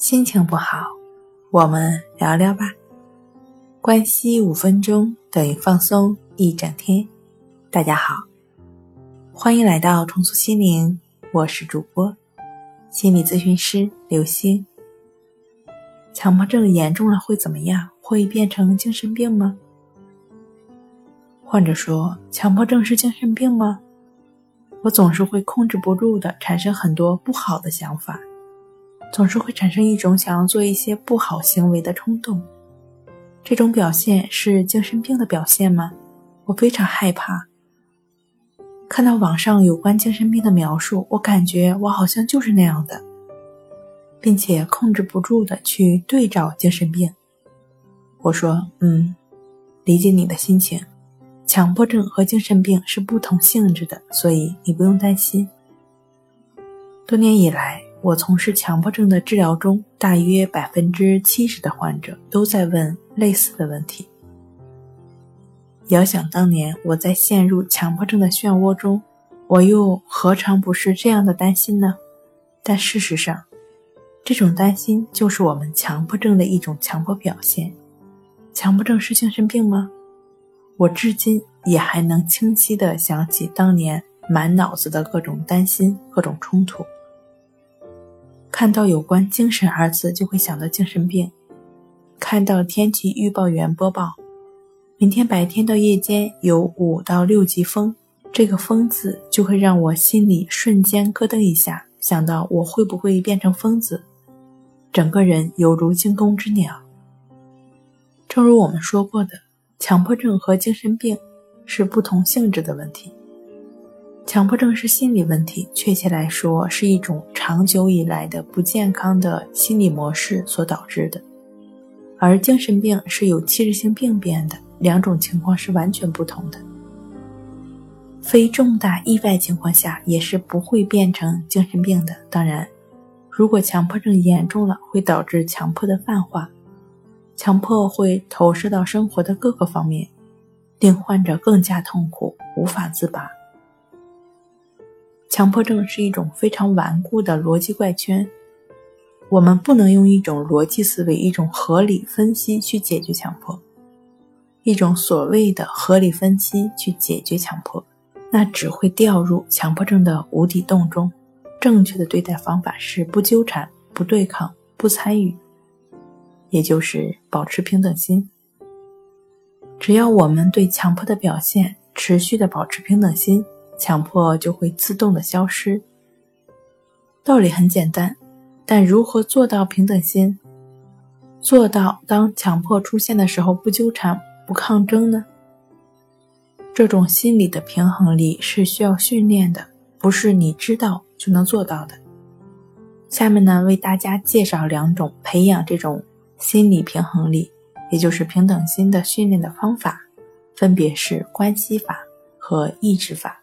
心情不好，我们聊聊吧。关系五分钟等于放松一整天。大家好，欢迎来到重塑心灵，我是主播心理咨询师刘星。强迫症严重了会怎么样？会变成精神病吗？患者说：“强迫症是精神病吗？”我总是会控制不住的产生很多不好的想法。总是会产生一种想要做一些不好行为的冲动，这种表现是精神病的表现吗？我非常害怕。看到网上有关精神病的描述，我感觉我好像就是那样的，并且控制不住的去对照精神病。我说：“嗯，理解你的心情，强迫症和精神病是不同性质的，所以你不用担心。”多年以来。我从事强迫症的治疗中，大约百分之七十的患者都在问类似的问题。遥想当年，我在陷入强迫症的漩涡中，我又何尝不是这样的担心呢？但事实上，这种担心就是我们强迫症的一种强迫表现。强迫症是精神病吗？我至今也还能清晰地想起当年满脑子的各种担心、各种冲突。看到有关“精神”二字，就会想到精神病；看到天气预报员播报，明天白天到夜间有五到六级风，这个“疯”字就会让我心里瞬间咯噔一下，想到我会不会变成疯子，整个人犹如惊弓之鸟。正如我们说过的，强迫症和精神病是不同性质的问题。强迫症是心理问题，确切来说是一种长久以来的不健康的心理模式所导致的，而精神病是有器质性病变的，两种情况是完全不同的。非重大意外情况下也是不会变成精神病的。当然，如果强迫症严重了，会导致强迫的泛化，强迫会投射到生活的各个方面，令患者更加痛苦，无法自拔。强迫症是一种非常顽固的逻辑怪圈，我们不能用一种逻辑思维、一种合理分析去解决强迫，一种所谓的合理分析去解决强迫，那只会掉入强迫症的无底洞中。正确的对待方法是不纠缠、不对抗、不参与，也就是保持平等心。只要我们对强迫的表现持续的保持平等心。强迫就会自动的消失。道理很简单，但如何做到平等心？做到当强迫出现的时候不纠缠、不抗争呢？这种心理的平衡力是需要训练的，不是你知道就能做到的。下面呢，为大家介绍两种培养这种心理平衡力，也就是平等心的训练的方法，分别是关系法和意志法。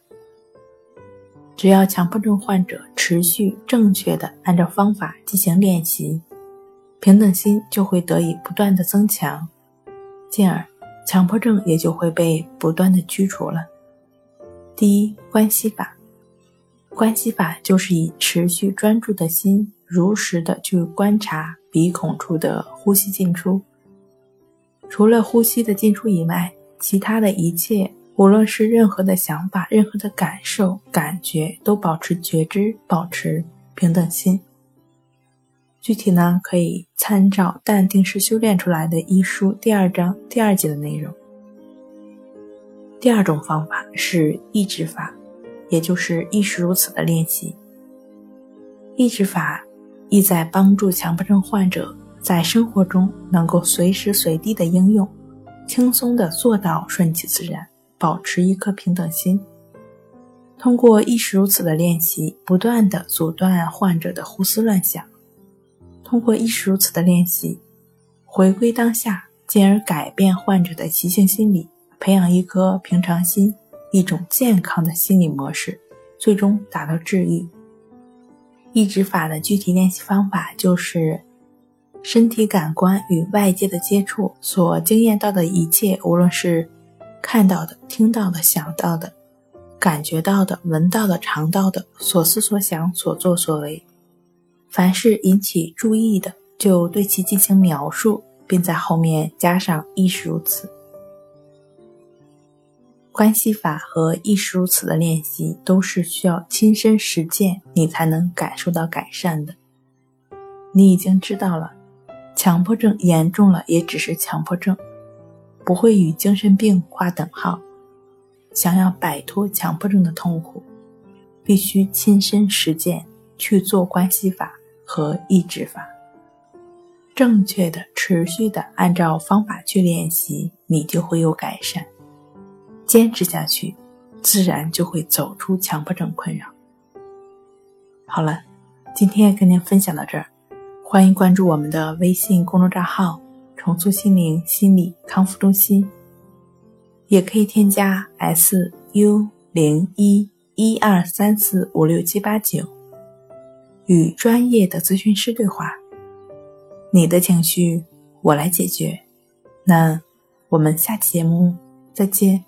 只要强迫症患者持续正确的按照方法进行练习，平等心就会得以不断的增强，进而强迫症也就会被不断的驱除了。第一，关系法，关系法就是以持续专注的心，如实的去观察鼻孔处的呼吸进出，除了呼吸的进出以外，其他的一切。无论是任何的想法、任何的感受、感觉，都保持觉知，保持平等心。具体呢，可以参照《淡定是修炼出来的》一书第二章第二节的内容。第二种方法是意志法，也就是亦是如此的练习。意志法意在帮助强迫症患者在生活中能够随时随地的应用，轻松的做到顺其自然。保持一颗平等心，通过亦是如此的练习，不断的阻断患者的胡思乱想；通过亦是如此的练习，回归当下，进而改变患者的习性心理，培养一颗平常心，一种健康的心理模式，最终达到治愈。抑制法的具体练习方法就是：身体感官与外界的接触所经验到的一切，无论是。看到的、听到的、想到的、感觉到的、闻到的、尝到的，所思所想、所作所为，凡是引起注意的、就对其进行描述，并在后面加上“亦是如此”。关系法和“亦是如此”的练习，都是需要亲身实践，你才能感受到改善的。你已经知道了，强迫症严重了也只是强迫症，不会与精神病划等号。想要摆脱强迫症的痛苦，必须亲身实践去做关系法和抑制法。正确的、持续的按照方法去练习，你就会有改善。坚持下去，自然就会走出强迫症困扰。好了，今天跟您分享到这儿，欢迎关注我们的微信公众账号“重塑心灵心理康复中心”，也可以添加 “s u 零一一二三四五六七八九”，与专业的咨询师对话。你的情绪，我来解决。那我们下期节目再见。